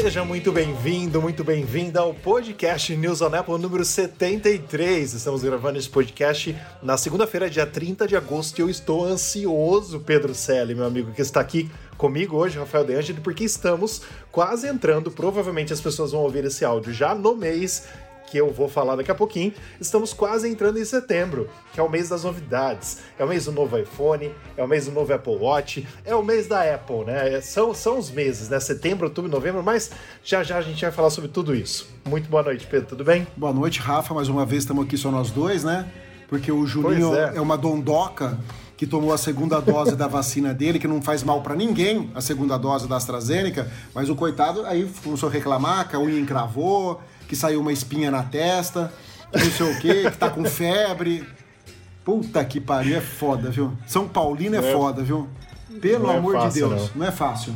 Seja muito bem-vindo, muito bem-vinda ao podcast News on Apple número 73. Estamos gravando esse podcast na segunda-feira, dia 30 de agosto, e eu estou ansioso, Pedro Selle, meu amigo, que está aqui comigo hoje, Rafael De Angeli, porque estamos quase entrando, provavelmente as pessoas vão ouvir esse áudio já no mês que eu vou falar daqui a pouquinho, estamos quase entrando em setembro, que é o mês das novidades. É o mês do novo iPhone, é o mês do novo Apple Watch, é o mês da Apple, né? São, são os meses, né? Setembro, outubro, novembro, mas já já a gente vai falar sobre tudo isso. Muito boa noite, Pedro, tudo bem? Boa noite, Rafa. Mais uma vez estamos aqui só nós dois, né? Porque o Julinho é. é. uma dondoca que tomou a segunda dose da vacina dele, que não faz mal pra ninguém a segunda dose da AstraZeneca, mas o coitado aí começou a reclamar que a unha encravou, que saiu uma espinha na testa, não sei o quê, que tá com febre. Puta que pariu, é foda, viu? São Paulino é, é- foda, viu? Pelo não é amor fácil, de Deus, não. não é fácil.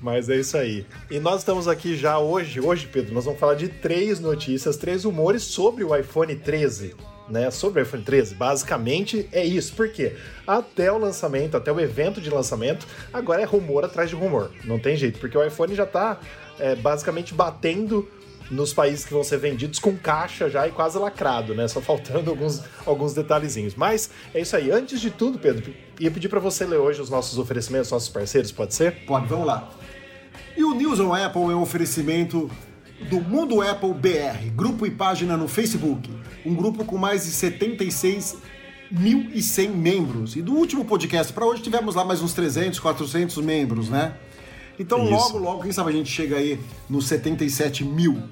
Mas é isso aí. E nós estamos aqui já hoje, hoje, Pedro, nós vamos falar de três notícias, três rumores sobre o iPhone 13. Né, sobre o iPhone 13, basicamente é isso, porque até o lançamento, até o evento de lançamento, agora é rumor atrás de rumor, não tem jeito, porque o iPhone já tá é, basicamente batendo nos países que vão ser vendidos com caixa já e quase lacrado, né? Só faltando alguns, alguns detalhezinhos. Mas é isso aí. Antes de tudo, Pedro, ia pedir para você ler hoje os nossos oferecimentos, nossos parceiros, pode ser? Pode, vamos lá. E o News on Apple é um oferecimento do Mundo Apple BR, grupo e página no Facebook. Um grupo com mais de 76.100 membros. E do último podcast para hoje tivemos lá mais uns 300, 400 membros, né? Então Isso. logo, logo, quem sabe a gente chega aí nos 77 mil.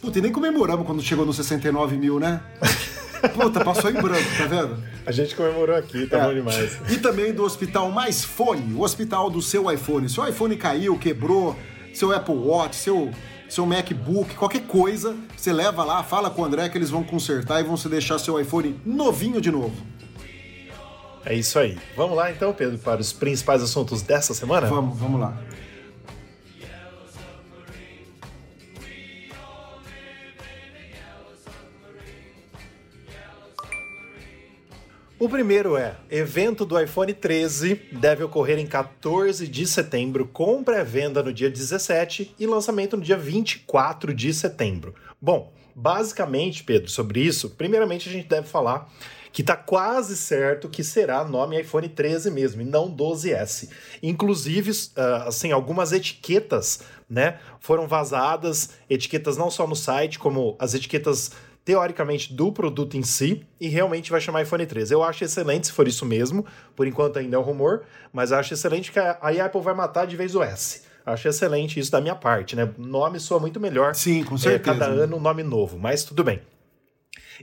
Puta, e nem comemoramos quando chegou nos 69 mil, né? Puta, passou em branco, tá vendo? A gente comemorou aqui, tá É. bom demais. E também do Hospital Mais Fone, o hospital do seu iPhone. Seu iPhone caiu, quebrou, seu Apple Watch, seu, seu MacBook, qualquer coisa, você leva lá, fala com o André que eles vão consertar e vão se deixar seu iPhone novinho de novo. É isso aí. Vamos lá então, Pedro, para os principais assuntos dessa semana? Vamos, vamos lá. O primeiro é: evento do iPhone 13 deve ocorrer em 14 de setembro, com pré-venda no dia 17 e lançamento no dia 24 de setembro. Bom, basicamente, Pedro, sobre isso, primeiramente a gente deve falar que tá quase certo que será nome iPhone 13 mesmo, e não 12S. Inclusive, ah, assim, algumas etiquetas, né, foram vazadas, etiquetas não só no site, como as etiquetas teoricamente do produto em si e realmente vai chamar iPhone 13. Eu acho excelente se for isso mesmo, por enquanto ainda é um rumor, mas acho excelente que a, a Apple vai matar de vez o S. Acho excelente isso da minha parte, né? Nome soa muito melhor. Sim, com É, certeza. cada ano um nome novo, mas tudo bem.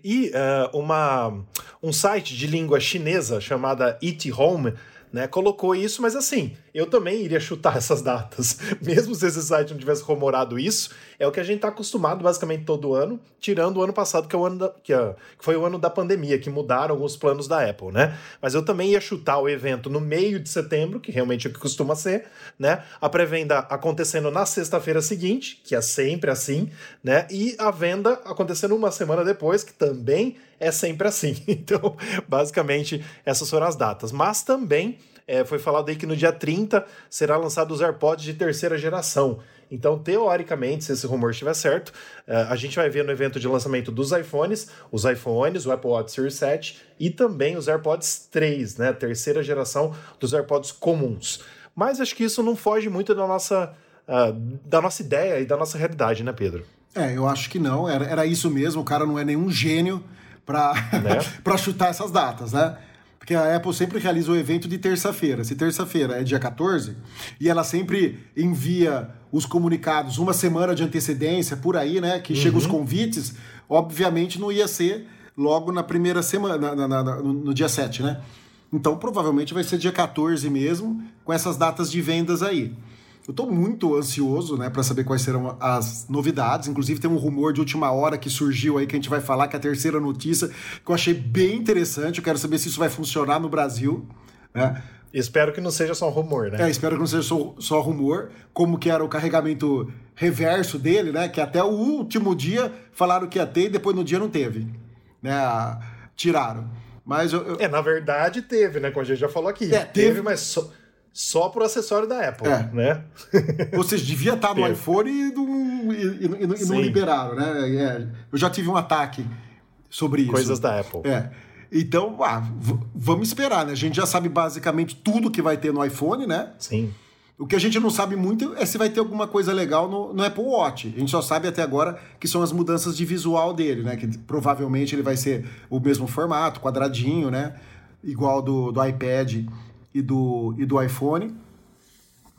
E ah, uma, um site de língua chinesa chamada It Home né, colocou isso, mas assim, eu também iria chutar essas datas. Mesmo se esse site não tivesse rumorado isso, é o que a gente está acostumado basicamente todo ano, tirando o ano passado, que, é o ano da- que, ah, que foi o ano da pandemia, que mudaram alguns planos da Apple, né? Mas eu também ia chutar o evento no meio de setembro, que realmente é o que costuma ser, né? A pré-venda acontecendo na sexta-feira seguinte, que é sempre assim, né? E a venda acontecendo uma semana depois, que também é sempre assim. Então, basicamente, essas foram as datas. Mas também é, foi falado aí que no dia 30 será lançado os AirPods de terceira geração. Então, teoricamente, se esse rumor estiver certo, eh, a gente vai ver no evento de lançamento dos iPhones, os iPhones, o Apple Watch Series 7 e também os AirPods 3, né? Terceira geração dos AirPods comuns. Mas acho que isso não foge muito da nossa, ah, da nossa ideia e da nossa realidade, né, Pedro? É, eu acho que não, era, era isso mesmo, o cara não é nenhum gênio pra, Né? chutar essas datas, né? Porque a Apple sempre realiza o evento de terça-feira. Se terça-feira é dia 14, e ela sempre envia os comunicados uma semana de antecedência, por aí, né? Que chegam os convites, obviamente não ia ser logo na primeira semana, na- na- na- no, no dia 7, né? Então provavelmente vai ser dia 14 mesmo, com essas datas de vendas aí. Eu estou muito ansioso, né, para saber quais serão as novidades. Inclusive tem um rumor de última hora que surgiu aí que a gente vai falar, que é a terceira notícia, que eu achei bem interessante. Eu quero saber se isso vai funcionar no Brasil, né? Espero que não seja só um rumor, né? É, espero que não seja só, só rumor, como que era o carregamento reverso dele, né? Que até o último dia falaram que ia ter e depois no dia não teve. Né? Tiraram. Mas eu, eu- É, na verdade teve, né? Como a gente já falou aqui. É, teve. mas só, só pro acessório da Apple, É. né? Ou seja, devia estar no Teve. iPhone e não, e- e- e não- liberaram, né? É, eu já tive um ataque sobre isso. Coisas da Apple. É. Então, ah, vamos esperar, né? A gente já sabe basicamente tudo que vai ter no iPhone, né? Sim. O que a gente não sabe muito é se vai ter alguma coisa legal no, no Apple Watch. A gente só sabe até agora que são as mudanças de visual dele, né? Que provavelmente ele vai ser o mesmo formato, quadradinho, né? Igual do, do iPad e do, e do iPhone,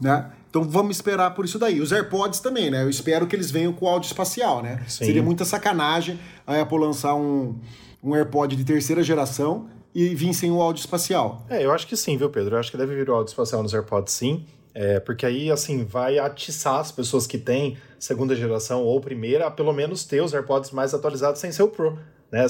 né? Então vamos esperar por isso daí. Os AirPods também, né? Eu espero que eles venham com áudio espacial, né? Sim. Seria muita sacanagem a Apple lançar um, um AirPod de terceira geração e vir sem o áudio espacial. É, eu acho que sim, viu, Pedro? Eu acho que deve vir o áudio espacial nos AirPods, sim. É, porque aí, assim, vai atiçar as pessoas que têm segunda geração ou primeira a pelo menos ter os AirPods mais atualizados sem ser o Pro, né?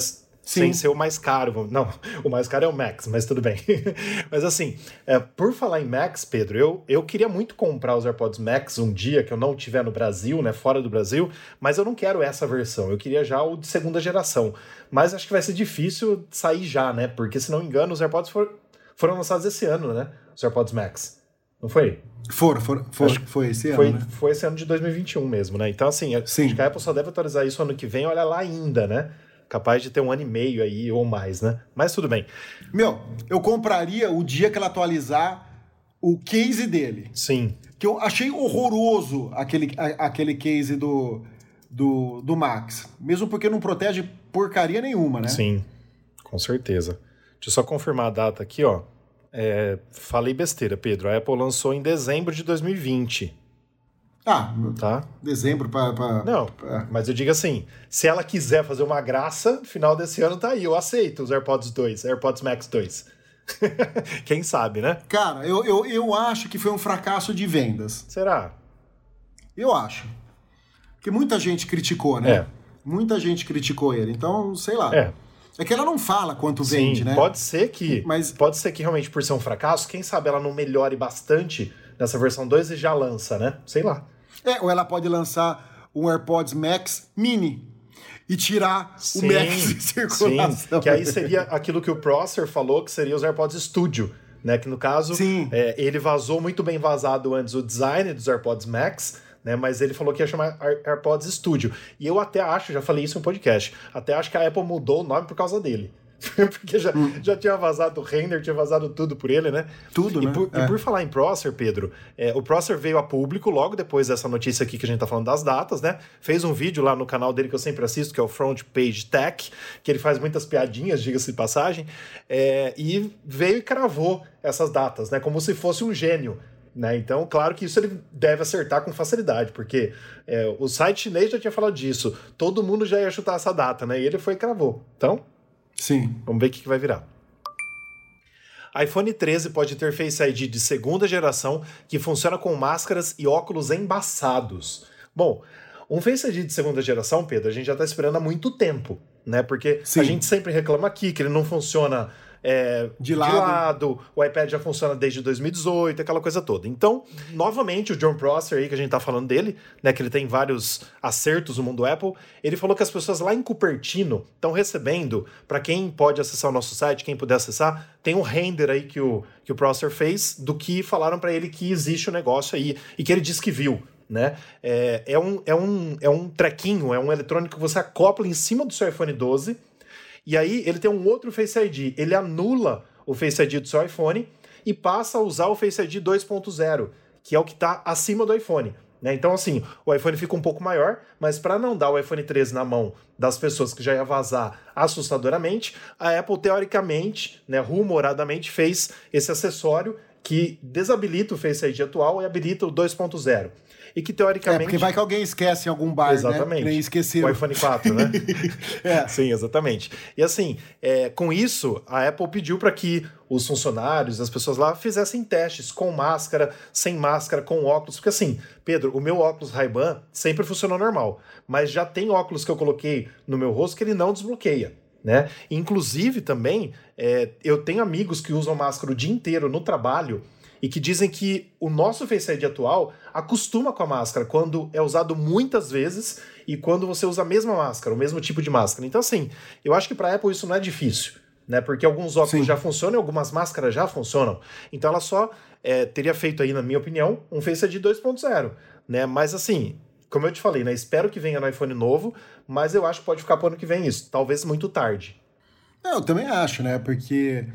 Sem ser o mais caro. Não, o mais caro é o Max, mas tudo bem. mas assim, é, por falar em Max, Pedro, eu, eu queria muito comprar os AirPods Max um dia que eu não tiver no Brasil, né? Fora do Brasil, mas eu não quero essa versão. Eu queria já o de segunda geração. Mas acho que vai ser difícil sair já, né? Porque, se não me engano, os AirPods for- foram lançados esse ano, né? Os AirPods Max. Não foi? Foram, foram, foi, foi esse ano, Foi, né? foi esse ano de 2021 mesmo, né? Então, assim, Sim. acho que a Apple só deve atualizar isso ano que vem, olha lá ainda, né? Capaz de ter um ano e meio aí ou mais, né? Mas tudo bem. Meu, eu compraria o dia que ela atualizar o case dele. Sim. Que eu achei horroroso aquele, a- aquele case do, do, do Max. Mesmo porque não protege porcaria nenhuma, né? Sim, com certeza. Deixa eu só confirmar a data aqui, ó. É, falei besteira, Pedro. A Apple lançou em dezembro de 2020, Ah, tá? dezembro pra. pra- Não, pra- mas eu digo assim: se ela quiser fazer uma graça, final desse ano tá aí. Eu aceito os AirPods 2, AirPods Max 2. Quem sabe, né? Cara, eu, eu, eu acho que foi um fracasso de vendas. Será? Eu acho. Porque muita gente criticou, né? É. Muita gente criticou ele. Então, sei lá. É. É que ela não fala quanto Sim, vende, né? pode ser que. Mas- Pode ser que realmente, por ser um fracasso, quem sabe ela não melhore bastante nessa versão 2 e já lança, né? Sei lá. É, ou ela pode lançar um AirPods Max Mini e tirar Sim, o Max de circulação. sim, que aí seria aquilo que o Prosser falou, que seria os AirPods Studio, né? Que no caso, é, ele vazou muito bem vazado antes o design dos AirPods Max, né? Mas ele falou que ia chamar Air- AirPods Studio. E eu até acho, já falei isso no podcast, até acho que a Apple mudou o nome por causa dele. Porque já, já tinha vazado o render, tinha vazado tudo por ele, né? Hum. Tudo, e né? Por, É. E por falar em Prosser, Pedro, é, o Prosser veio a público logo depois dessa notícia aqui que a gente tá falando das datas, né? Fez um vídeo lá no canal dele que eu sempre assisto, que é o Front Page Tech, que ele faz muitas piadinhas, diga-se de passagem, é, e veio e cravou essas datas, né? Como se fosse um gênio. Né? Então, claro que isso ele deve acertar com facilidade, porque é, o site chinês já tinha falado disso. Todo mundo já ia chutar essa data, né? E ele foi e cravou. Então, Sim. Vamos ver o que, vai virar. iPhone 13 pode ter Face ID de segunda geração que funciona com máscaras e óculos embaçados. Bom, um Face ID de segunda geração, Pedro, a gente já está esperando há muito tempo, né? Porque Sim. a gente sempre reclama aqui que ele não funciona é, De lado. o iPad já funciona desde 2018, aquela coisa toda. Então, novamente, o John Prosser aí, que a gente tá falando dele, né, que ele tem vários acertos no mundo Apple, ele falou que as pessoas lá em Cupertino estão recebendo, para quem pode acessar o nosso site, quem puder acessar, tem um render aí que o, que o Prosser fez do que falaram para ele que existe o negócio aí e que ele disse que viu. Né? É, é, um, é, um, é um trequinho, é um eletrônico que você acopla em cima do seu iPhone 12 e aí ele tem um outro Face ID. Ele anula o Face ID do seu iPhone e passa a usar o Face ID 2.0, que é o que está acima do iPhone. Né? Então, assim, o iPhone fica um pouco maior, mas para não dar o iPhone 13 na mão das pessoas que já ia vazar assustadoramente, a Apple, teoricamente, né, rumoradamente, fez esse acessório que desabilita o Face ID atual e habilita o 2.0. E que É, teoricamente. porque vai que alguém esquece em algum bar, né? Exatamente. Que nem O iPhone 4, né? É. Sim, exatamente. E assim, é, com isso, a Apple pediu para que os funcionários, as pessoas lá, fizessem testes com máscara, sem máscara, com óculos. Porque assim, Pedro, o meu óculos Ray-Ban sempre funcionou normal. Mas já tem óculos que eu coloquei no meu rosto que ele não desbloqueia. Né? Inclusive, também, é, eu tenho amigos que usam máscara o dia inteiro no trabalho e que dizem que o nosso Face ID atual acostuma com a máscara quando é usado muitas vezes e quando você usa a mesma máscara, o mesmo tipo de máscara. Então, assim, eu acho que para Apple isso não é difícil, né? Porque alguns óculos Sim. já funcionam e algumas máscaras já funcionam. Então, ela só é, teria feito aí, na minha opinião, um Face ID 2.0, né? Mas, assim, como eu te falei, né? Espero que venha no iPhone novo, mas eu acho que pode ficar para ano que vem isso. Talvez muito tarde. Eu também acho, né? Porque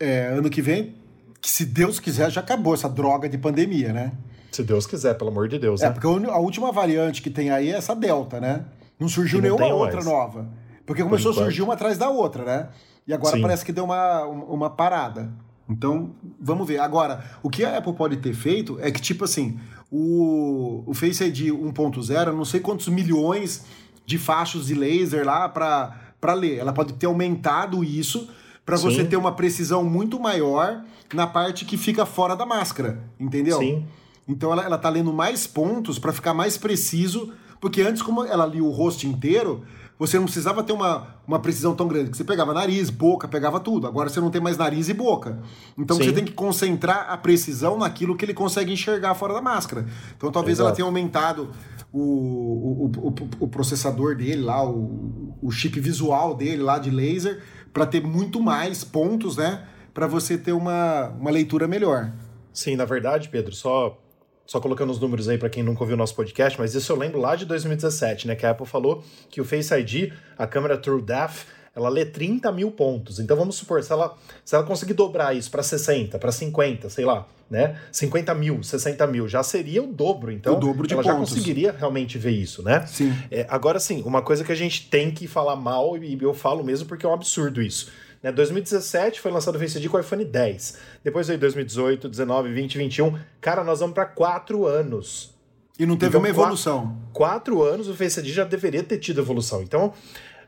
é, ano que vem, que se Deus quiser, já acabou essa droga de pandemia, né? Se Deus quiser, pelo amor de Deus, É, né? porque a a última variante que tem aí é essa Delta, né? Não surgiu não nenhuma outra mais. nova. Porque começou a enquanto. surgir uma atrás da outra, né? E agora Sim. parece que deu uma, uma parada. Então, vamos ver. Agora, o que a Apple pode ter feito é que, tipo assim, o, o Face ID 1.0, não sei quantos milhões de fachos de laser lá para ler. Ela pode ter aumentado isso para você ter uma precisão muito maior na parte que fica fora da máscara, entendeu? Sim. Então ela, ela tá lendo mais pontos para ficar mais preciso, porque antes, como ela lia o rosto inteiro, você não precisava ter uma, uma precisão tão grande, que você pegava nariz, boca, pegava tudo. Agora você não tem mais nariz e boca. Então Sim. você tem que concentrar a precisão naquilo que ele consegue enxergar fora da máscara. Então talvez ela Exato. tenha aumentado o, o, o, o- o processador dele lá, o, o chip visual dele lá de laser, para ter muito mais pontos, né? Para você ter uma, uma leitura melhor. Sim, na verdade, Pedro, só só colocando os números aí para quem nunca ouviu o nosso podcast, mas isso eu lembro lá de 2017, né? Que a Apple falou que o Face ID, a câmera TrueDepth, ela lê 30 mil pontos. Então vamos supor, se ela, se ela conseguir dobrar isso para 60, para 50, sei lá, né? 50 mil, 60 mil, já seria o dobro. Então O dobro de ela já pontos. conseguiria realmente ver isso, né? Sim. É, agora sim, uma coisa que a gente tem que falar mal, e eu falo mesmo porque é um absurdo isso. Né, 2017 foi lançado o Face ID com o iPhone 10. Depois veio 2018, 19, 20, 21. Cara, nós vamos para quatro anos. E não teve Então, uma evolução. Quatro anos o Face ID já deveria ter tido evolução. Então,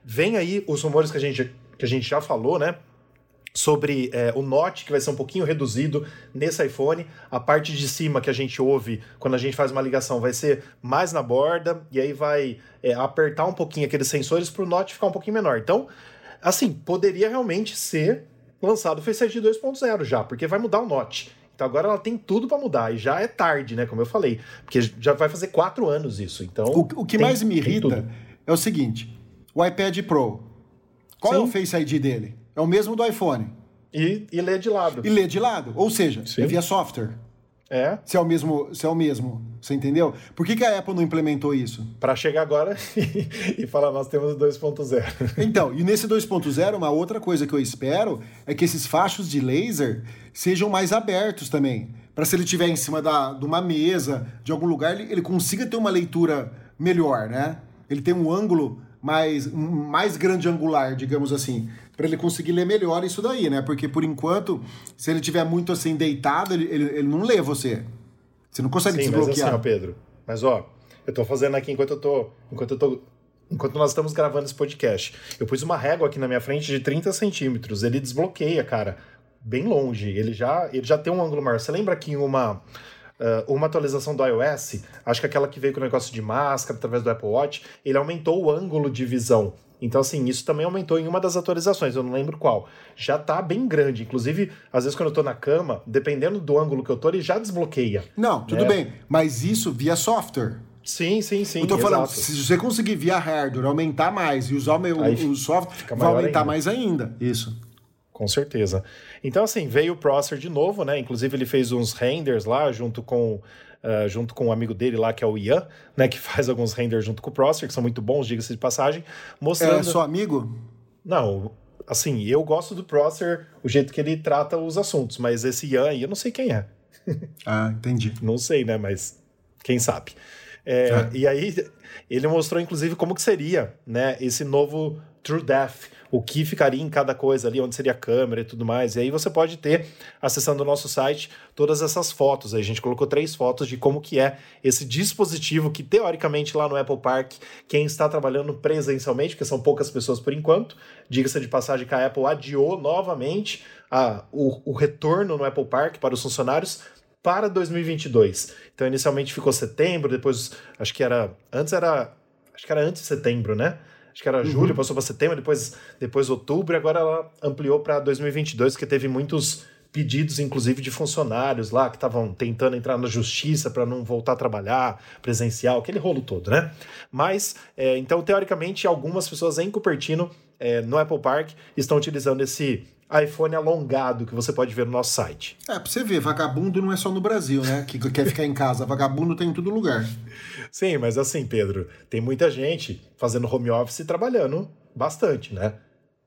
vem aí os rumores que a gente, que a gente já falou, né? Sobre é, o Note, que vai ser um pouquinho reduzido nesse iPhone. A parte de cima que a gente ouve quando a gente faz uma ligação vai ser mais na borda, e aí vai é, apertar um pouquinho aqueles sensores para o Note ficar um pouquinho menor. Então, assim, poderia realmente ser lançado o Face ID 2.0 já, porque vai mudar o Note. Então agora ela tem tudo para mudar, e já é tarde, né? Como eu falei, porque já vai fazer quatro anos isso. Então, O, o que tem- mais me irrita é o seguinte: o iPad Pro. Qual é Sim. o Face ID dele? É o mesmo do iPhone. E, e lê de lado. E lê de lado. Ou seja, Sim. é via software. É, Se é o mesmo, se é o mesmo. Você entendeu? Por que, que a Apple não implementou isso? para chegar agora e falar, nós temos o 2.0. Então, e nesse 2.0, uma outra coisa que eu espero é que esses fachos de laser sejam mais abertos também. Para se ele estiver em cima da, de uma mesa, de algum lugar, ele, ele consiga ter uma leitura melhor, né? Ele tem um ângulo mais, mais grande angular, digamos assim, para ele conseguir ler melhor isso daí, né? Porque por enquanto, se ele estiver muito assim deitado, ele, ele, ele não lê você. Você não consegue Sim, mas assim, desbloquear. ó, Pedro. Mas ó, eu tô fazendo aqui enquanto eu tô. Enquanto eu tô. Enquanto nós estamos gravando esse podcast. Eu pus uma régua aqui na minha frente de 30 centímetros. Ele desbloqueia, cara, bem longe. Ele já, ele já tem um ângulo maior. Você lembra que em uma. Ah, uma atualização do iOS, acho que aquela que veio com o negócio de máscara através do Apple Watch, ele aumentou o ângulo de visão. Então, assim, isso também aumentou em uma das atualizações, eu não lembro qual. Já tá bem grande. Inclusive, às vezes quando eu tô na cama, dependendo do ângulo que eu tô, ele já desbloqueia. Não, tudo É. bem. Mas isso via software. Sim, sim, sim. Eu tô falando, exato. se você conseguir via hardware aumentar mais e usar o, meu, o software, vai aumentar ainda. mais ainda. Isso. Com certeza. Então, assim, veio o Prosser de novo, né? Inclusive, ele fez uns renders lá junto com. ah, junto com um amigo dele lá, que é o Ian, né? Que faz alguns renders junto com o Prosser, que são muito bons, diga-se de passagem, mostrando. É seu amigo? Não, assim, eu gosto do Prosser, o jeito que ele trata os assuntos, mas esse Ian aí eu não sei quem é. Ah, entendi. Não sei, né? Mas Quem sabe? É, É. E aí ele mostrou, inclusive, como que seria né, esse novo True Death, o que ficaria em cada coisa ali, onde seria a câmera e tudo mais. E aí você pode ter, acessando o nosso site, todas essas fotos. Aí a gente colocou três fotos de como que é esse dispositivo que, teoricamente, lá no Apple Park, quem está trabalhando presencialmente, porque são poucas pessoas por enquanto, diga-se de passagem que a Apple adiou novamente a, o, o retorno no Apple Park para os funcionários para 2022. Então, inicialmente ficou setembro, depois acho que era. Antes era. Acho que era antes de setembro, né? Acho que era julho, passou para setembro, depois, depois outubro, e agora ela ampliou para 2022, porque teve muitos pedidos, inclusive, de funcionários lá que estavam tentando entrar na justiça para não voltar a trabalhar presencial, aquele rolo todo, né? Mas, é, então, teoricamente, algumas pessoas em Cupertino, é, no Apple Park, estão utilizando esse iPhone alongado que você pode ver no nosso site. É, pra você ver, vagabundo não é só no Brasil, né? Que quer ficar em casa. Vagabundo tem em todo lugar. Sim, mas assim, Pedro, tem muita gente fazendo home office e trabalhando bastante, né?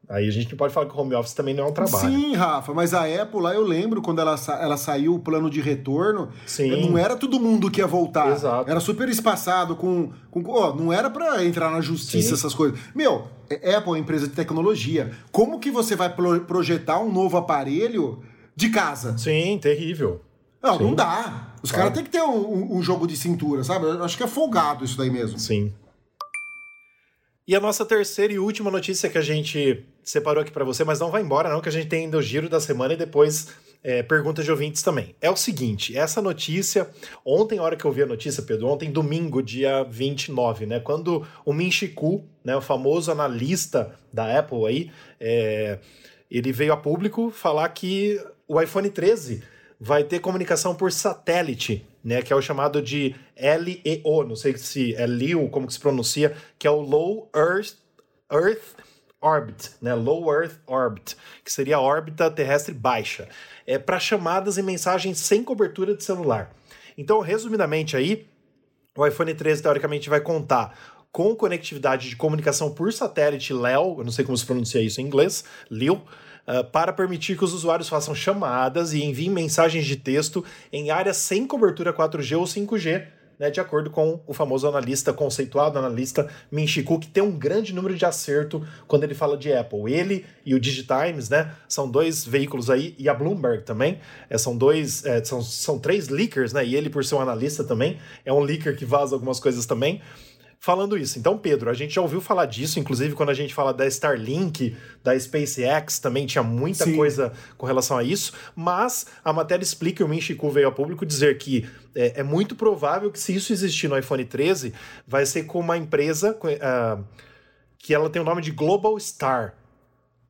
Aí a gente não pode falar que o home office também não é um trabalho. Sim, Rafa, mas a Apple lá eu lembro quando ela, sa- ela saiu o plano de retorno, Sim. não era todo mundo que ia voltar. Exato. Era super espaçado com. com ó, não era pra entrar na justiça, Sim. essas coisas. Meu, é- Apple é uma empresa de tecnologia. Como que você vai pro- projetar um novo aparelho de casa? Sim, terrível. Não, não Sim. dá. Os caras têm que ter um, um- um jogo de cintura, sabe? Eu acho que é folgado isso daí mesmo. Sim. E a nossa terceira e última notícia que a gente separou aqui para você, mas não vai embora não, que a gente tem ainda o giro da semana e depois é, perguntas de ouvintes também. É o seguinte, essa notícia, ontem, hora que eu vi a notícia, Pedro, ontem, domingo, dia 29, né, quando o Min Chi Kuo, né, o famoso analista da Apple aí, é, ele veio a público falar que o iPhone 13 vai ter comunicação por satélite, né, que é o chamado de LEO, não sei se é LEO, como que se pronuncia, que é o Low Earth, Earth Orbit, né, Low Earth Orbit, que seria a órbita terrestre baixa, é para chamadas e mensagens sem cobertura de celular. Então, resumidamente aí, o iPhone 13 teoricamente vai contar com conectividade de comunicação por satélite LEO, eu não sei como se pronuncia isso em inglês, LEO, ah, para permitir que os usuários façam chamadas e enviem mensagens de texto em áreas sem cobertura 4G ou 5G, né, de acordo com o famoso analista, conceituado analista Min Chi Kuo, que tem um grande número de acerto quando ele fala de Apple. Ele e o Digitimes, né, são dois veículos aí, e a Bloomberg também, é, são dois, é, são, são três leakers, né, e ele por ser um analista também, é um leaker que vaza algumas coisas também, falando isso. Então, Pedro, a gente já ouviu falar disso, inclusive quando a gente fala da Starlink, da SpaceX, também tinha muita Sim. coisa com relação a isso, mas a matéria explica, e o Min Chi Kuo veio a público dizer que é, é muito provável que se isso existir no iPhone 13, vai ser com uma empresa ah, que ela tem o nome de Global Star.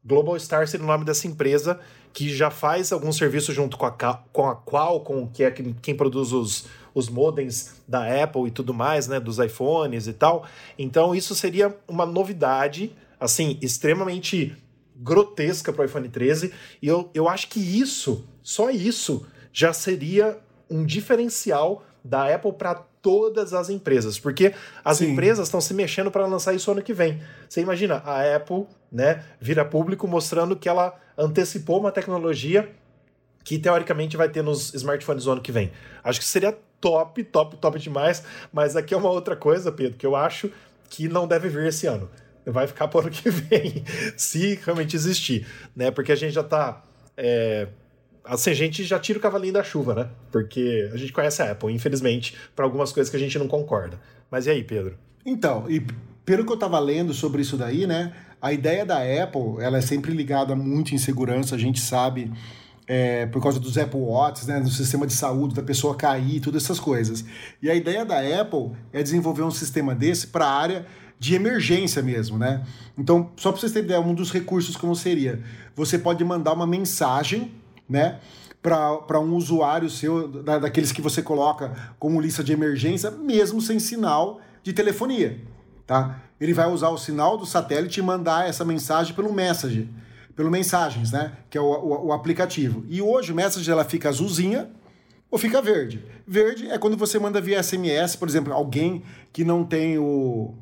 Global Star seria o nome dessa empresa que já faz algum serviço junto com a, com a Qualcomm, que é quem, quem produz os, os modems da Apple e tudo mais, né, dos iPhones e tal. Então isso seria uma novidade, assim, extremamente grotesca para o iPhone 13. E eu, eu acho que isso, só isso, já seria um diferencial da Apple para todas as empresas, porque as Sim. empresas estão se mexendo para lançar isso ano que vem. Você imagina, a Apple, né, vira público mostrando que ela antecipou uma tecnologia que teoricamente vai ter nos smartphones no ano que vem. Acho que seria top, top, top demais, mas aqui é uma outra coisa, Pedro, que eu acho que não deve vir esse ano. Vai ficar para o ano que vem, se realmente existir, né? Porque a gente já tá é, assim, a gente já tira o cavalinho da chuva, né? Porque a gente conhece a Apple, infelizmente, para algumas coisas que a gente não concorda. Mas e aí, Pedro? Então, e pelo que eu tava lendo sobre isso daí, né? A ideia da Apple, ela é sempre ligada muito em segurança, a gente sabe, é, por causa dos Apple Watch, né? No sistema de saúde, da pessoa cair, todas essas coisas. E a ideia da Apple é desenvolver um sistema desse para a área de emergência mesmo, né? Então, só para vocês terem ideia, um dos recursos como seria, você pode mandar uma mensagem, né? Para um usuário seu, da, daqueles que você coloca como lista de emergência, mesmo sem sinal de telefonia, tá? Ele vai usar o sinal do satélite e mandar essa mensagem pelo Message, pelo Mensagens, né? Que é o, o, o aplicativo. E hoje o Message ela fica azulzinha ou fica verde. Verde é quando você manda via SMS, por exemplo, alguém que não tem o,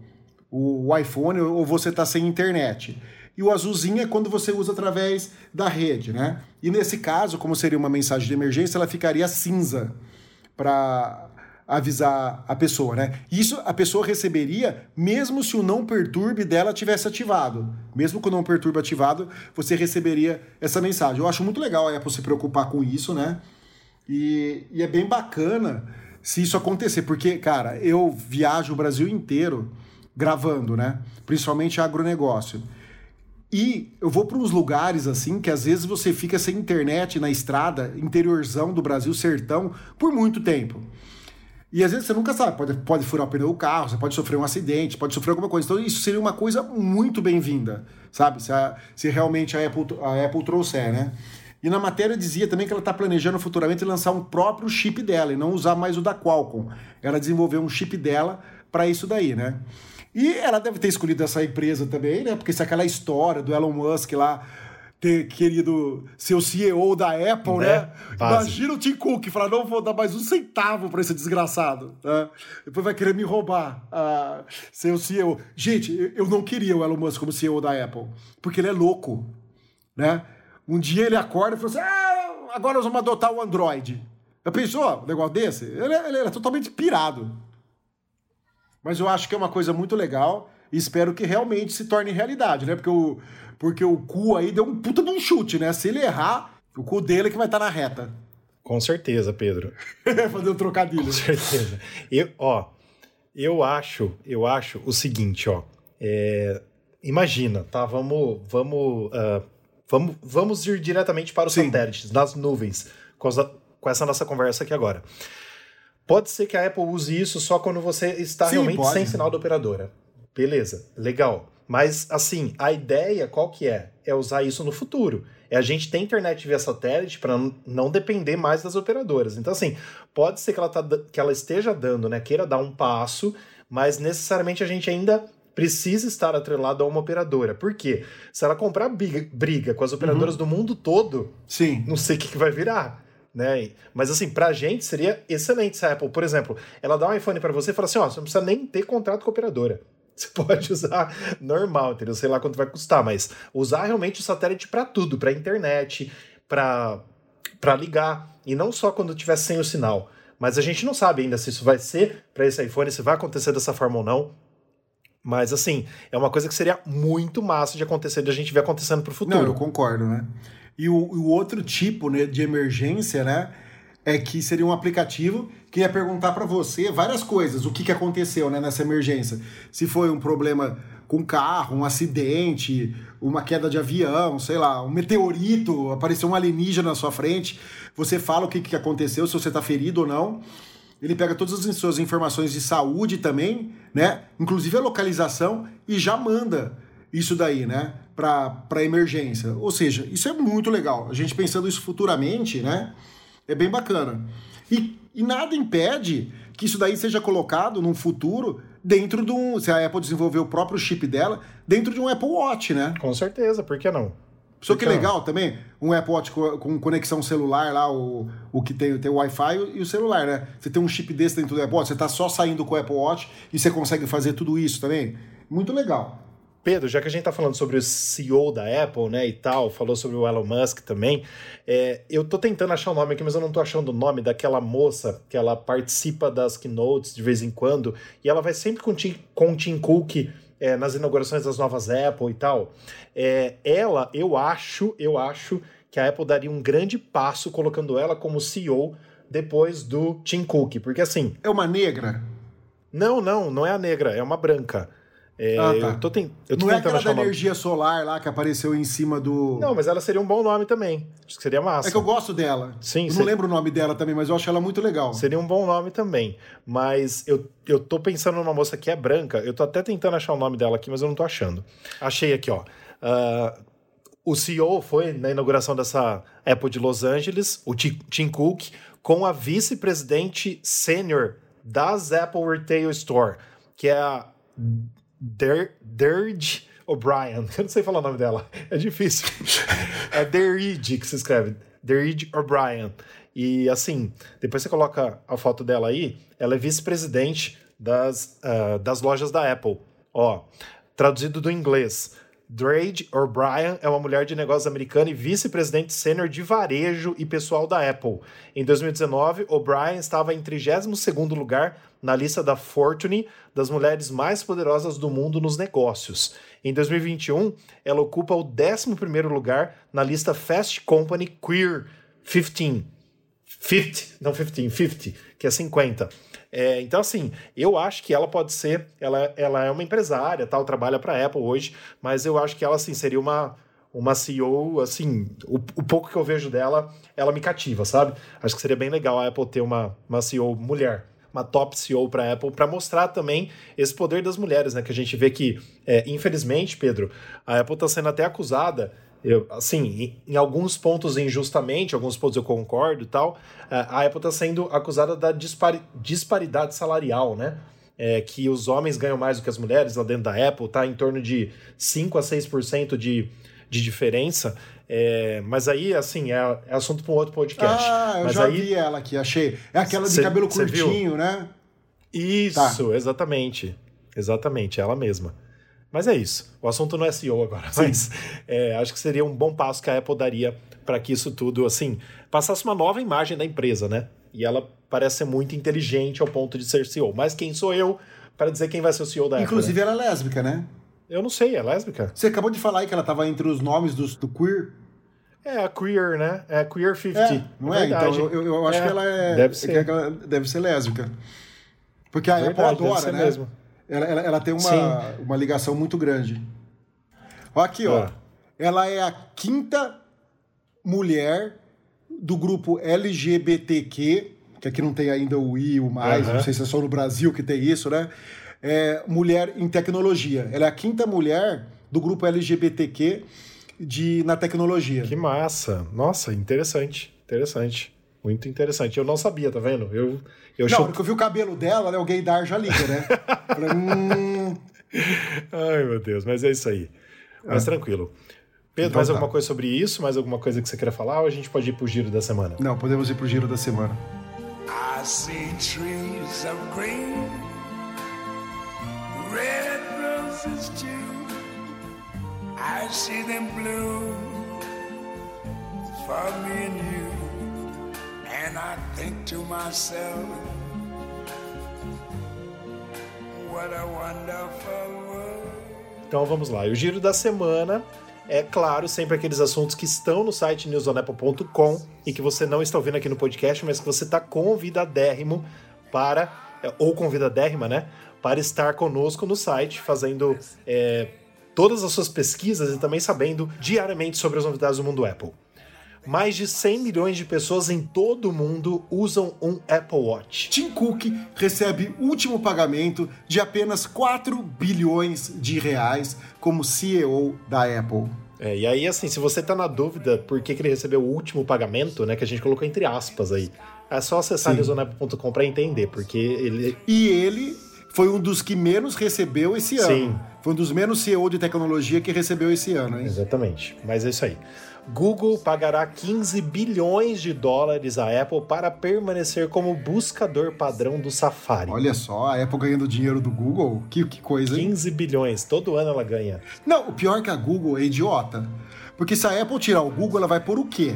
o, o iPhone ou você está sem internet. E o azulzinho é quando você usa através da rede, né? E nesse caso, como seria uma mensagem de emergência, ela ficaria cinza para avisar a pessoa, né? Isso a pessoa receberia mesmo se o não perturbe dela tivesse ativado. Mesmo com o não perturbe ativado, você receberia essa mensagem. Eu acho muito legal a Apple se preocupar com isso, né? E, e é bem bacana se isso acontecer, porque, cara, eu viajo o Brasil inteiro gravando, né? Principalmente agronegócio. E eu vou para uns lugares assim que às vezes você fica sem internet na estrada, interiorzão do Brasil, sertão, por muito tempo. E às vezes você nunca sabe, pode, pode furar o pneu do carro, você pode sofrer um acidente, pode sofrer alguma coisa. Então isso seria uma coisa muito bem-vinda, sabe? Se, a, se realmente a Apple, a Apple trouxer, né? E na matéria dizia também que ela está planejando futuramente lançar um próprio chip dela e não usar mais o da Qualcomm. Ela desenvolveu um chip dela para isso daí, né? E ela deve ter escolhido essa empresa também, né? Porque se aquela história do Elon Musk lá ter querido ser o CEO da Apple, né? Né? Imagina o Tim Cook falar, não vou dar mais um centavo para esse desgraçado. né? Depois vai querer me roubar, ah, ser o CEO. Gente, eu- não queria o Elon Musk como CEO da Apple, porque ele é louco, né? Um dia ele acorda e fala assim, ah, agora nós vamos adotar o Android. Já pensou um negócio desse? Ele, é- ele é totalmente pirado. Mas eu acho que é uma coisa muito legal espero que realmente se torne realidade, né? Porque o, porque o cu aí deu um puta de um chute, né? Se ele errar, o cu dele é que vai estar na reta. Com certeza, Pedro. Fazer um trocadilho. Com certeza. Eu, ó, eu acho, eu acho o seguinte, ó. é, imagina, tá? Vamos, vamos, ah, vamos, vamos ir diretamente para os Sim. satélites, nas nuvens, com, as- com essa nossa conversa aqui agora. Pode ser que a Apple use isso só quando você está Sim, realmente pode. sem sinal da operadora. Beleza, legal. Mas, assim, a ideia qual que é? É usar isso no futuro. É a gente ter internet via satélite para não depender mais das operadoras. Então, assim, pode ser que ela, tá, que ela esteja dando, né? Queira dar um passo, mas necessariamente a gente ainda precisa estar atrelado a uma operadora. Por quê? Se ela comprar briga, com as operadoras do mundo todo, Sim. não sei o que, que vai virar. Né? Mas assim, pra gente seria excelente se a Apple, por exemplo, ela dá um iPhone pra você e fala assim: ó, você não precisa nem ter contrato com a operadora. Você pode usar normal, entendeu? Sei lá quanto vai custar, mas usar realmente o satélite pra tudo, pra internet, pra para ligar e não só quando tiver sem o sinal. Mas a gente não sabe ainda se isso vai ser pra esse iPhone, se vai acontecer dessa forma ou não. Mas assim, é uma coisa que seria muito massa de acontecer, de a gente ver acontecendo pro futuro. Não, eu concordo, né? E o, o outro tipo né, de emergência, né? É que seria um aplicativo que ia perguntar para você várias coisas. O que, que aconteceu né, nessa emergência? Se foi um problema com carro, um acidente, uma queda de avião, sei lá, um meteorito, apareceu um alienígena na sua frente. Você fala o que, que aconteceu, se você tá ferido ou não. Ele pega todas as suas informações de saúde também, né? Inclusive a localização e já manda isso daí, né? Para emergência. Ou seja, isso é muito legal. A gente pensando isso futuramente, né? É bem bacana. E, e nada impede que isso daí seja colocado num futuro dentro de um. Se a Apple desenvolver o próprio chip dela, dentro de um Apple Watch, né? Com certeza, por que não? Só que Então. legal também, um Apple Watch co- com conexão celular lá, o, o que tem, tem o Wi-Fi e o celular, né? Você tem um chip desse dentro do Apple Watch, você tá só saindo com o Apple Watch e você consegue fazer tudo isso também. Muito legal. Pedro, já que a gente tá falando sobre o CEO da Apple, né, e tal, falou sobre o Elon Musk também, é, eu tô tentando achar o nome aqui, mas eu não tô achando o nome daquela moça que ela participa das keynotes de vez em quando, e ela vai sempre com, o Tim- com o Tim Cook é, nas inaugurações das novas Apple e tal. É, ela, eu acho, eu acho que a Apple daria um grande passo colocando ela como CEO depois do Tim Cook, porque assim, É uma negra? não, não, não é a negra, é uma branca. É, Ah, tá. Eu tô, ten- eu tô Não é aquela da o nome. energia solar lá que apareceu em cima do. Não, mas ela seria um bom nome também. Acho que seria massa. É que eu gosto dela. Sim, eu não lembro o nome dela também, mas eu acho ela muito legal. Seria um bom nome também. Mas eu, eu tô pensando numa moça que é branca. Eu tô até tentando achar o nome dela aqui, mas eu não tô achando. Achei aqui, ó. Ah, o CEO foi na inauguração dessa Apple de Los Angeles, o Ti- Tim Cook, com a vice-presidente sênior das Apple Retail Store, que é a Der, Derge O'Brien. Eu não sei falar o nome dela, é difícil. É Derige que se escreve. Derige O'Brien. E assim, depois você coloca a foto dela aí, ela é vice-presidente das, ah, das lojas da Apple. Ó, traduzido do inglês. Drade O'Brien é uma mulher de negócios americana e vice-presidente sênior de varejo e pessoal da Apple. Em 2019, O'Brien estava em 32º lugar na lista da Fortune das mulheres mais poderosas do mundo nos negócios. Em 2021, ela ocupa o 11º lugar na lista Fast Company Queer 15. 50, não 15, 50, que é 50. É, então, assim, eu acho que ela pode ser. Ela, ela é uma empresária, tal, trabalha para a Apple hoje, mas eu acho que ela, assim, seria uma, uma CEO, assim, o, o, pouco que eu vejo dela, ela me cativa, sabe? Acho que seria bem legal a Apple ter uma, uma CEO mulher. Uma top CEO para a Apple, para mostrar também esse poder das mulheres, né? Que a gente vê que, é, infelizmente, Pedro, a Apple está sendo até acusada eu, assim, em, em, alguns pontos injustamente, alguns pontos eu concordo e tal, a Apple está sendo acusada da dispari disparidade salarial, né? É, que os homens ganham mais do que as mulheres lá dentro da Apple, tá em torno de 5 a 6% de, de diferença. É, mas aí, assim, é, é assunto para um outro podcast. Ah, eu mas já aí, vi ela aqui, achei. É aquela de Cê- cabelo curtinho, né? Isso, exatamente. Exatamente, ela mesma. Mas é isso. O assunto não é SEO agora, mas é, acho que seria um bom passo que a Apple daria para que isso tudo, assim, passasse uma nova imagem da empresa, né? E ela parece ser muito inteligente ao ponto de ser CEO. Mas quem sou eu para dizer quem vai ser o CEO da Inclusive, Apple? ela é lésbica, né? né? Eu não sei, é lésbica? Você acabou de falar aí que ela tava entre os nomes dos, do queer. É a Queer, né? É a Queer 50. É, não é? verdade. Então, eu, eu acho É, que ela é. Deve ser. que ela deve ser lésbica. Porque a Verdade, Apple adora, né? mesmo. Ela, ela, ela tem uma, Sim. uma ligação muito grande. Aqui, ó. Ah. Ela é a quinta mulher do grupo LGBTQ, que aqui não tem ainda o I, o mais, Aham. não sei se é só no Brasil que tem isso, né? É, mulher em tecnologia. Ela é a quinta mulher do grupo LGBTQ de, na tecnologia. Que massa. Nossa, interessante. Interessante. Muito interessante. Eu não sabia, tá vendo? Eu, eu Não, chu- na hora que eu vi o cabelo dela, né, o gaydar já liga, né? Falei, hum, Ai, meu Deus, mas é isso aí. Mas tranquilo. Pedro, Então mais tá. alguma coisa sobre isso? Mais alguma coisa que você queira falar? Ou a gente pode ir pro giro da semana? Não, podemos ir pro giro da semana. I see trees of green, red roses too. I see them blue for me and you. And I think to myself, what a wonderful world. Então vamos lá. E o giro da semana é, claro, sempre aqueles assuntos que estão no site newsonapple.com e que você não está ouvindo aqui no podcast, mas que você está convidadérrimo para, é, ou convidadérrima, né? Para estar conosco no site, fazendo é, todas as suas pesquisas e também sabendo diariamente sobre as novidades do mundo Apple. Mais de 100 milhões de pessoas em todo o mundo usam um Apple Watch. Tim Cook recebe último pagamento de apenas 4 bilhões de reais como CEO da Apple. É, e aí, assim, se você tá na dúvida por que, que ele recebeu o último pagamento, né? Que a gente colocou entre aspas aí. É só acessar Sim. newsonap.com para entender, porque ele. E ele foi um dos que menos recebeu esse ano. Sim. Foi um dos menos CEO de tecnologia que recebeu esse ano, hein? Exatamente. Mas é isso aí. Google pagará 15 bilhões de dólares à Apple para permanecer como buscador padrão do Safari. Olha só, a Apple ganhando dinheiro do Google. Que, que coisa, hein? 15 bilhões, todo ano ela ganha. Não, o pior é que a Google é idiota. Porque se a Apple tirar o Google, ela vai pôr o quê?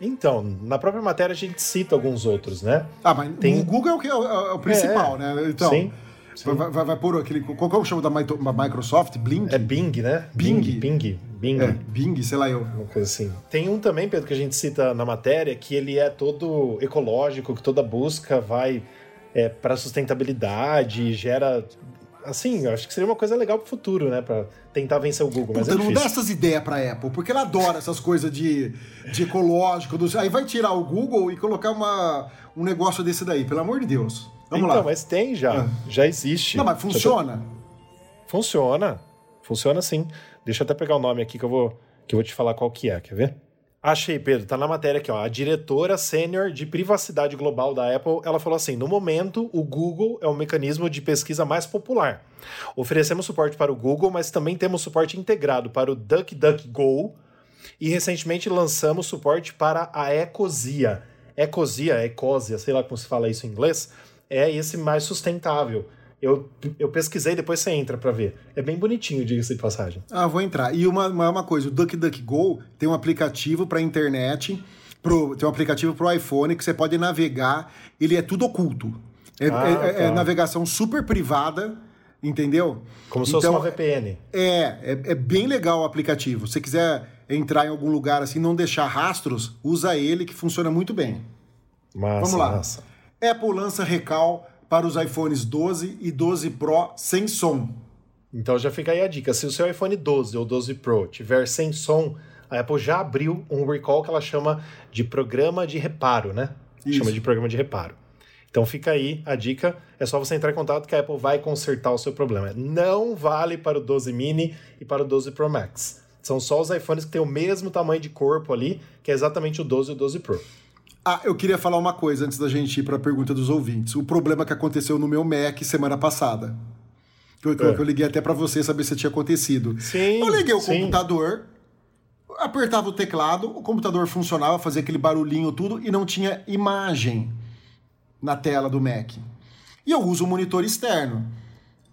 Então, na própria matéria a gente cita alguns outros, né? Ah, mas Tem- o Google é o, que é o, é o principal, É, né? Então, sim, sim. Vai, vai, vai pôr aquele. Qual que é o chama da Microsoft? Blink? É Bing, né? Bing. Bing. Bing. É, Bing, sei lá eu. Uma coisa assim. Tem um também, Pedro, que a gente cita na matéria, que ele é todo ecológico, que toda busca vai é, para sustentabilidade, gera. Assim, eu acho que seria uma coisa legal pro futuro, né? Pra tentar vencer o Google, mas Puta, é não dá essas ideias pra Apple, porque ela adora essas coisas de, de ecológico. do- aí vai tirar o Google e colocar uma, um negócio desse daí, pelo amor de Deus. Vamos então, lá. mas tem já. Ah. Já existe. Não, mas tá- funciona. Funciona. Funciona sim. Deixa eu até pegar o nome aqui que eu vou, que eu vou te falar qual que é, quer ver? Achei, Pedro, tá na matéria aqui, ó. A diretora sênior de privacidade global da Apple, ela falou assim: no momento, o Google é o mecanismo de pesquisa mais popular. Oferecemos suporte para o Google, mas também temos suporte integrado para o DuckDuckGo e recentemente lançamos suporte para a Ecosia. Ecosia, Ecosia, sei lá como se fala isso em inglês, é esse mais sustentável. Eu, eu pesquisei, depois você entra pra ver. É bem bonitinho, diga-se de passagem. Ah, vou entrar. E uma, uma, coisa, o DuckDuckGo tem um aplicativo para internet, pro, tem um aplicativo pro iPhone que você pode navegar, ele é tudo oculto. É, Ah, é- é tá. navegação super privada, entendeu? Como se fosse Então, uma VPN. É, é, é bem legal o aplicativo. Se você quiser entrar em algum lugar assim, não deixar rastros, usa ele que funciona muito bem. Massa, Vamos lá. massa. Apple lança recal para os iPhones 12 e 12 Pro sem som. Então já fica aí a dica. Se o seu iPhone 12 ou 12 Pro tiver sem som, a Apple já abriu um recall que ela chama de programa de reparo, né? Isso. Chama de programa de reparo. Então fica aí a dica. É só você entrar em contato que a Apple vai consertar o seu problema. Não vale para o 12 mini e para o 12 Pro Max. São só os iPhones que têm o mesmo tamanho de corpo ali, que é exatamente o 12 e o 12 Pro. Ah, eu queria falar uma coisa antes da gente ir para a pergunta dos ouvintes. O problema que aconteceu no meu Mac semana passada. Que eu, É. eu liguei até para você saber se tinha acontecido. Sim, Eu liguei o sim. computador, apertava o teclado, o computador funcionava, fazia aquele barulhinho tudo e não tinha imagem na tela do Mac. E eu uso um monitor externo,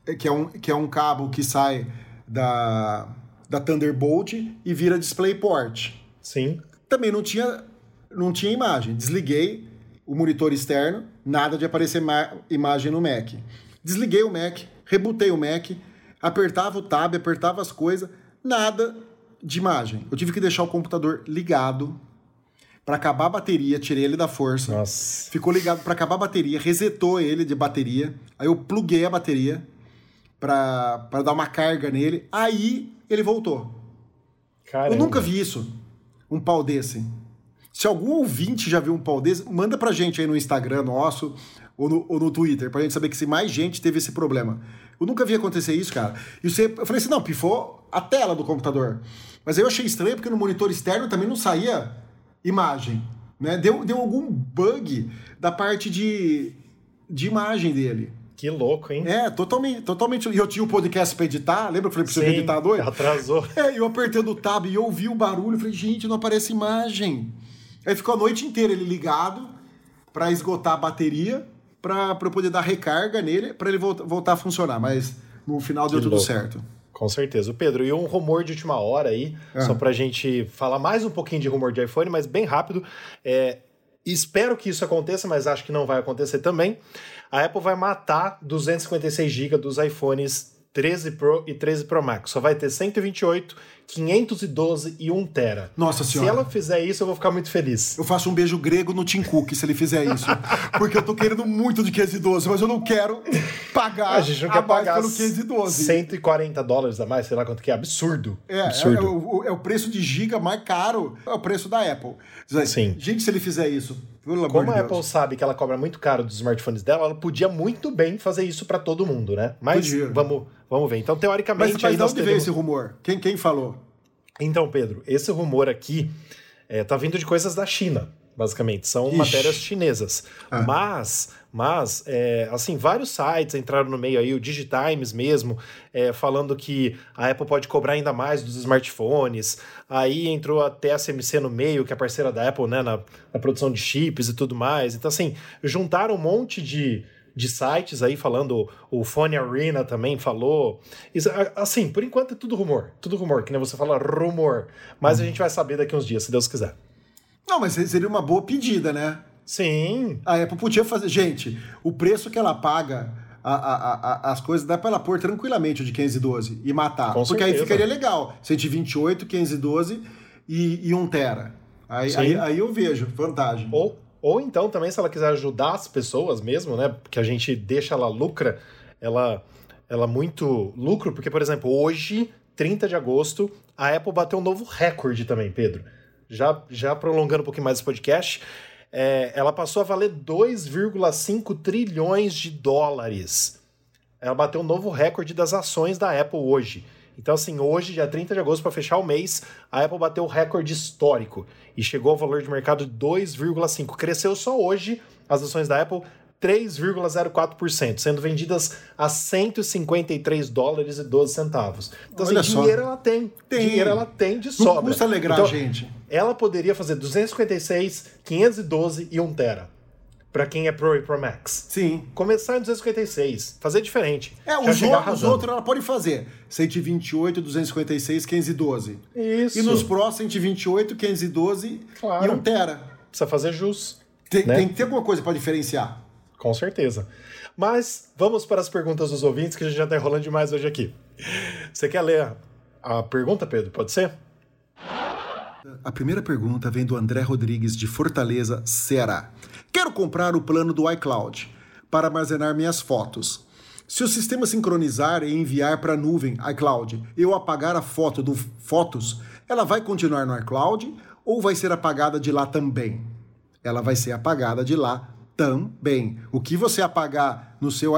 eh, que é um, que é um cabo que sai da, da Thunderbolt e vira DisplayPort Sim. também não tinha, não tinha imagem. Desliguei o monitor externo, nada de aparecer ma- imagem no Mac. Desliguei o Mac, rebutei o Mac, apertava o tab, apertava as coisas, nada de imagem. Eu tive que deixar o computador ligado para acabar a bateria, tirei ele da força. Nossa. Ficou ligado para acabar a bateria, resetou ele de bateria. Aí eu pluguei a bateria para dar uma carga nele. Aí ele voltou. Caramba. Eu nunca vi isso. Um pau desse. Se algum ouvinte já viu um pau desse, manda pra gente aí no Instagram nosso ou no, ou no Twitter, pra gente saber que se mais gente teve esse problema. Eu nunca vi acontecer isso, cara. E você, eu falei assim, não, pifou a tela do computador. Mas aí eu achei estranho porque no monitor externo também não saía imagem. Né? Deu, deu algum bug da parte de, de imagem dele. Que louco, hein? É, totalmente, totalmente. E eu tinha o podcast pra editar, lembra eu falei pra você editar dois? Atrasou. É, eu apertando o tab e eu ouvi o barulho, falei, gente, não aparece imagem. Aí ficou a noite inteira ele ligado pra esgotar a bateria, pra eu poder dar recarga nele, pra ele volta- voltar a funcionar. Mas no final deu Que tudo louco. certo. Com certeza. O Pedro, e um rumor de última hora aí, Ah. só pra gente falar mais um pouquinho de rumor de iPhone, mas bem rápido. É, espero que isso aconteça, mas acho que não vai acontecer também. A Apple vai matar 256 GB dos iPhones 13 Pro e 13 Pro Max. Só vai ter 128, 512 e 1 tera. Nossa Se senhora. ela fizer isso, eu vou ficar muito feliz. Eu faço um beijo grego no Tim Cook se ele fizer isso. Porque eu tô querendo muito de 512, mas eu não quero pagar A gente não quer pagar pelo 512. 140 dólares a mais, sei lá quanto que é. Absurdo. É, é, Absurdo. é o, é o preço de giga mais caro, é o preço da Apple. Sim. Gente, se ele fizer isso, pelo Como a Deus. Apple sabe que ela cobra muito caro dos smartphones dela, ela podia muito bem fazer isso para todo mundo, né? Mas Podia. vamos, vamos ver. Então, teoricamente, Mas, mas de onde veio teremos- esse rumor? Quem, quem falou? Então, Pedro, esse rumor aqui é, tá vindo de coisas da China, basicamente. São Ixi. matérias chinesas. Ah. Mas, mas é, assim, vários sites entraram no meio aí, o Digitimes mesmo, é, falando que a Apple pode cobrar ainda mais dos smartphones. Aí entrou a TSMC no meio, que é parceira da Apple, né, na, na produção de chips e tudo mais. Então, assim, juntaram um monte de de sites aí falando, o Phone Arena também falou. Isso, assim, por enquanto é tudo rumor. Tudo rumor, que nem você fala, rumor. Mas a gente vai saber daqui uns dias, se Deus quiser. Não, mas seria uma boa pedida, né? Sim. A Apple podia fazer. Gente, o preço que ela paga. a- a- a- as coisas dá pra ela pôr tranquilamente o de 512 e matar. Com porque aí certeza. ficaria legal. 128, 512 e, e 1 tera. Aí, aí, aí eu vejo vantagem. Ou, ou então também, se ela quiser ajudar as pessoas mesmo, né? Porque a gente deixa ela lucra, ela, ela muito lucro, porque, por exemplo, hoje, 30 de agosto, a Apple bateu um novo recorde também, Pedro. Já, já prolongando um pouquinho mais esse podcast, é, ela passou a valer 2,5 trilhões de dólares. Ela bateu um novo recorde das ações da Apple hoje. Então, assim, hoje, dia 30 de agosto, para fechar o mês, a Apple bateu o recorde histórico e chegou ao valor de mercado de 2,5. Cresceu só hoje as ações da Apple 3,04%, sendo vendidas a 153 dólares e 12 centavos. Então, Olha assim, só. dinheiro ela tem. Tem. Dinheiro ela tem de Não sobra. custa alegrar Então, a gente. Ela poderia fazer 256, 512 e 1 tera. para quem é Pro e Pro Max. Sim. Começar em 256, fazer diferente. É, os, chegar o- os outros ela pode fazer 128, 256, 512. Isso. E nos Pro 128, 512 Claro. e 1 tera. Precisa fazer jus. Tem, Né? tem que ter alguma coisa para diferenciar. Com certeza. Mas vamos para as perguntas dos ouvintes, que a gente já está enrolando demais hoje aqui. Você quer ler a pergunta, Pedro? Pode ser? A primeira pergunta vem do André Rodrigues, de Fortaleza, Ceará. Quero comprar o plano do iCloud para armazenar minhas fotos. Se o sistema sincronizar e enviar para a nuvem iCloud, eu apagar a foto do Fotos, ela vai continuar no iCloud ou vai ser apagada de lá também? Ela vai ser apagada de lá também. O que você apagar no seu.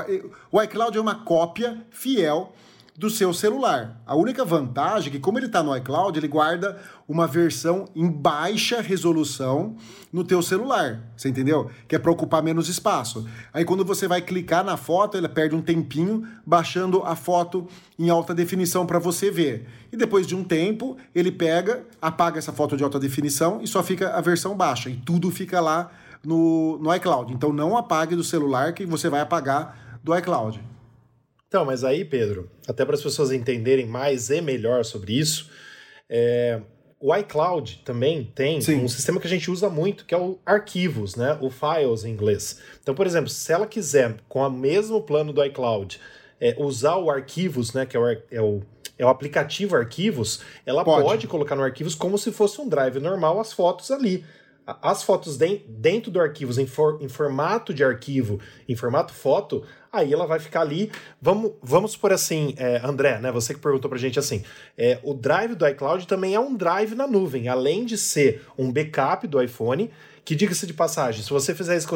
O iCloud é uma cópia fiel do seu celular. A única vantagem é que, como ele está no iCloud, ele guarda uma versão em baixa resolução no teu celular. Você entendeu? Que é para ocupar menos espaço. Aí quando você vai clicar na foto, ele perde um tempinho baixando a foto em alta definição para você ver. E depois de um tempo, ele pega, apaga essa foto de alta definição e só fica a versão baixa. E tudo fica lá no, no iCloud. Então não apague do celular que você vai apagar do iCloud. Então, mas aí, Pedro, até para as pessoas entenderem mais e melhor sobre isso, é, o iCloud também tem Sim. um sistema que a gente usa muito, que é o arquivos, né? O files em inglês. Então, por exemplo, se ela quiser, com o mesmo plano do iCloud, é, usar o arquivos, né? Que é o, é o, é o aplicativo arquivos, ela Pode. pode. colocar no arquivos como se fosse um drive normal as fotos ali. As fotos den- dentro do arquivos, em, for- em formato de arquivo, em formato foto, aí ela vai ficar ali. Vamos, vamos por assim, é, André, né? Você que perguntou pra gente assim: é, o drive do iCloud também é um drive na nuvem, além de ser um backup do iPhone. Que diga-se de passagem, se você fizer isso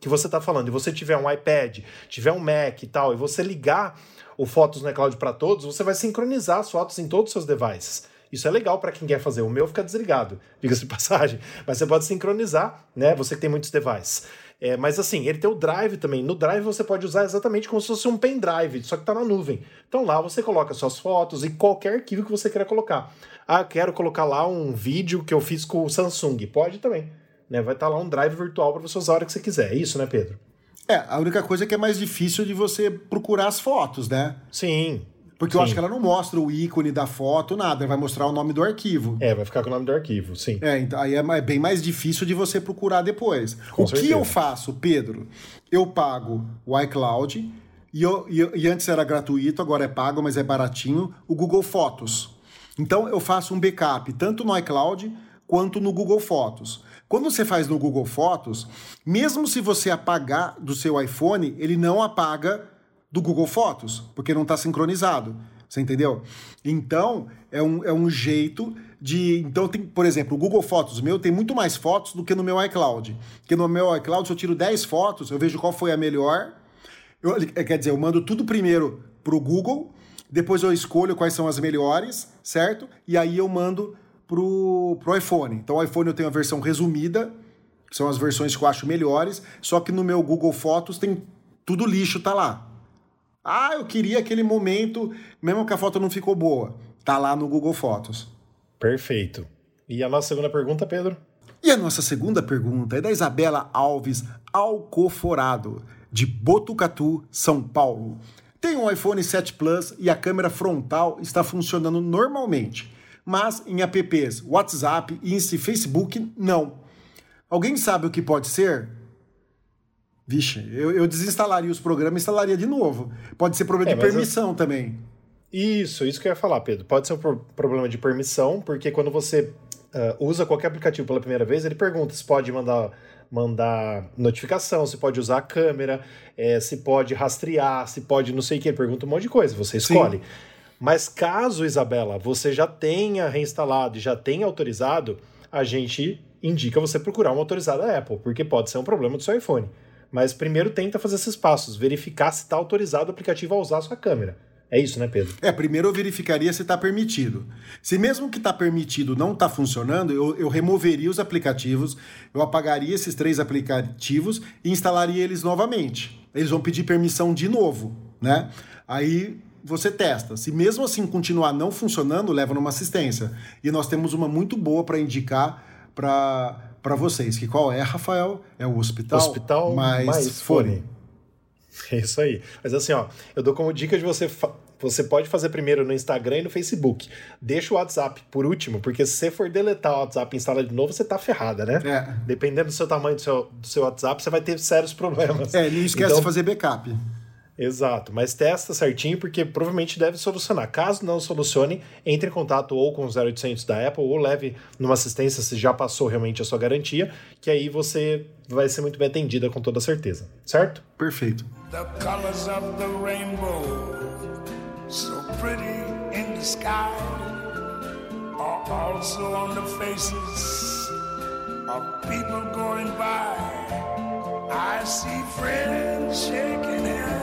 que você está falando e você tiver um iPad, tiver um Mac e tal, e você ligar o Fotos no iCloud para todos, você vai sincronizar as fotos em todos os seus devices. Isso é legal para quem quer fazer. O meu fica desligado, diga-se de passagem. Mas você pode sincronizar, né? Você que tem muitos devices. É, mas assim, ele tem o Drive também. No Drive você pode usar exatamente como se fosse um pendrive, só que tá na nuvem. Então lá você coloca suas fotos e qualquer arquivo que você queira colocar. Ah, eu quero colocar lá um vídeo que eu fiz com o Samsung. Pode também. Né? Vai estar lá um drive virtual para você usar a hora que você quiser. É isso, né, Pedro? É, a única coisa é que é mais difícil de você procurar as fotos, né? Sim. Porque eu Sim. acho que ela não mostra o ícone da foto, nada, ela vai mostrar o nome do arquivo. É, vai ficar com o nome do arquivo, sim. É, então aí é mais- bem mais difícil de você procurar depois. Com o que certeza. eu faço, Pedro? Eu pago o iCloud, e, eu- e eu- e antes era gratuito, agora é pago, mas é baratinho, o Google Fotos. Então eu faço um backup tanto no iCloud quanto no Google Fotos. Quando você faz no Google Fotos, mesmo se você apagar do seu iPhone, ele não apaga do Google Fotos, porque não está sincronizado. Você entendeu? Então, é um, é um jeito de. Então, tem, por exemplo, o Google Fotos meu tem muito mais fotos do que no meu iCloud. Porque no meu iCloud, se eu tiro 10 fotos, eu vejo qual foi a melhor. Eu, eh, quer dizer, eu mando tudo primeiro pro Google, depois eu escolho quais são as melhores, certo? E aí eu mando pro, pro iPhone. Então, o iPhone eu tenho a versão resumida, que são as versões que eu acho melhores, só que no meu Google Fotos tem tudo lixo, tá lá. Ah, eu queria aquele momento, mesmo que a foto não ficou boa. Tá lá no Google Fotos. Perfeito. E a nossa segunda pergunta, Pedro? E a nossa segunda pergunta é da Isabela Alves Alcoforado, de Botucatu, São Paulo. Tem um iPhone 7 Plus e a câmera frontal está funcionando normalmente, mas em apps WhatsApp, Insta e Facebook, não. Alguém sabe o que pode ser? Vixe, eu, eu desinstalaria os programas e instalaria de novo. Pode ser problema É, de mas eu- permissão também. Isso, isso que eu ia falar, Pedro. Pode ser um pro- problema de permissão, porque quando você ah, usa qualquer aplicativo pela primeira vez, ele pergunta se pode mandar, mandar notificação, se pode usar a câmera, eh, se pode rastrear, se pode não sei o que. Ele pergunta um monte de coisa, você escolhe. Mas caso, Isabela, você já tenha reinstalado e já tenha autorizado, a gente indica você procurar uma autorizada da Apple, porque pode ser um problema do seu iPhone. Mas primeiro tenta fazer esses passos, verificar se está autorizado o aplicativo a usar a sua câmera. É isso, né, Pedro? É, primeiro eu verificaria se está permitido. Se mesmo que está permitido não está funcionando, eu, eu removeria os aplicativos, eu apagaria esses três aplicativos e instalaria eles novamente. Eles vão pedir permissão de novo, né? Aí você testa. Se mesmo assim continuar não funcionando, leva numa assistência. E nós temos uma muito boa para indicar para para vocês. Que qual é, Rafael? É o hospital, Hospital mais, mais fone. É isso aí. Mas assim, ó, eu dou como dica de você. Você pode fazer primeiro no Instagram e no Facebook. Deixa o WhatsApp por último, porque se você for deletar o WhatsApp e instalar de novo, você tá ferrada, né? É. Dependendo do seu tamanho do seu, do seu WhatsApp, você vai ter sérios problemas. É, não esquece Então, de fazer backup. Exato, mas testa certinho porque provavelmente deve solucionar. Caso não solucione, entre em contato ou com o 0800 da Apple ou leve numa assistência se já passou realmente a sua garantia, que aí você vai ser muito bem atendida com toda certeza, certo? Perfeito. The colors of the rainbow, so pretty in the sky, are also on the faces of people going by. I see friends shaking hands,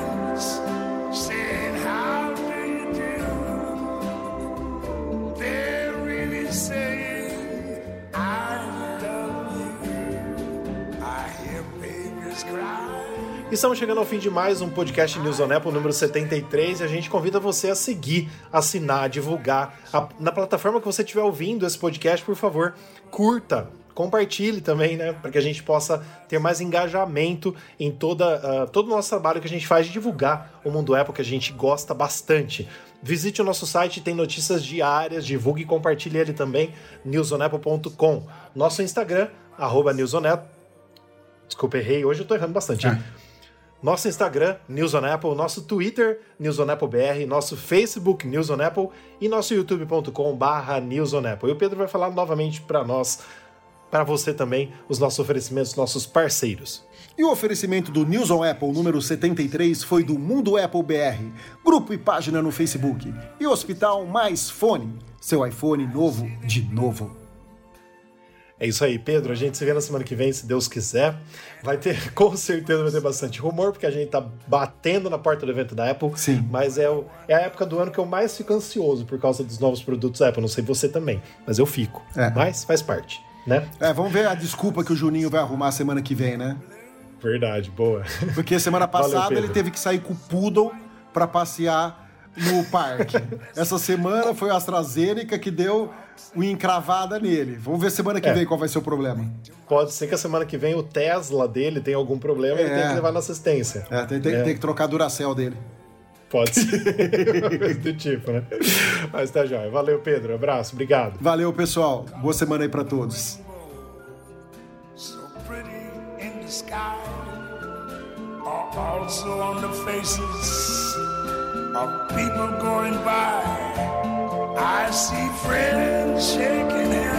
cry. Estamos chegando ao fim de mais um podcast News on Apple número 73 e a gente convida você a seguir, assinar, divulgar. A- na plataforma que você estiver ouvindo esse podcast, por favor, curta, compartilhe também, né? Para que a gente possa ter mais engajamento em toda, ah, todo o nosso trabalho que a gente faz de divulgar o mundo Apple, que a gente gosta bastante. Visite o nosso site, tem notícias diárias, divulgue e compartilhe ele também, newsonapple.com. Nosso Instagram, arroba newsonapple. Desculpa, errei, hoje eu tô errando bastante. hein? Nosso Instagram, News on Apple, nosso Twitter, News on Apple BR, nosso Facebook, News on Apple e nosso youtube.com barra News on Apple. E o Pedro vai falar novamente para nós, para você também, os nossos oferecimentos, nossos parceiros. E o oferecimento do News on Apple número 73 foi do Mundo Apple BR, grupo e página no Facebook. E Hospital Mais Fone, seu iPhone novo de novo. É isso aí, Pedro. A gente se vê na semana que vem, se Deus quiser. Vai ter, com certeza, vai ter bastante rumor, porque a gente tá batendo na porta do evento da Apple. Sim. Mas é, o- é a época do ano que eu mais fico ansioso por causa dos novos produtos Apple. Não sei você também, mas eu fico. É. Mas faz parte, né? É, vamos ver a desculpa que o Juninho vai arrumar semana que vem, né? Verdade, boa. Porque semana Valeu, passada Pedro. ele teve que sair com o Poodle pra passear no parque. Essa semana foi a AstraZeneca que deu uma encravada nele. Vamos ver semana que É. vem qual vai ser o problema. Pode ser que a semana que vem o Tesla dele tenha algum problema e ele É. tenha que levar na assistência. É, tem, tem- É. tem que trocar a Duracell dele. Pode ser. Coisa do tipo, né? Mas tá jóia. Valeu, Pedro. Abraço. Obrigado. Valeu, pessoal. Boa semana aí pra todos. so pretty in the sky are also on the faces of people going by. I see friends shaking hands,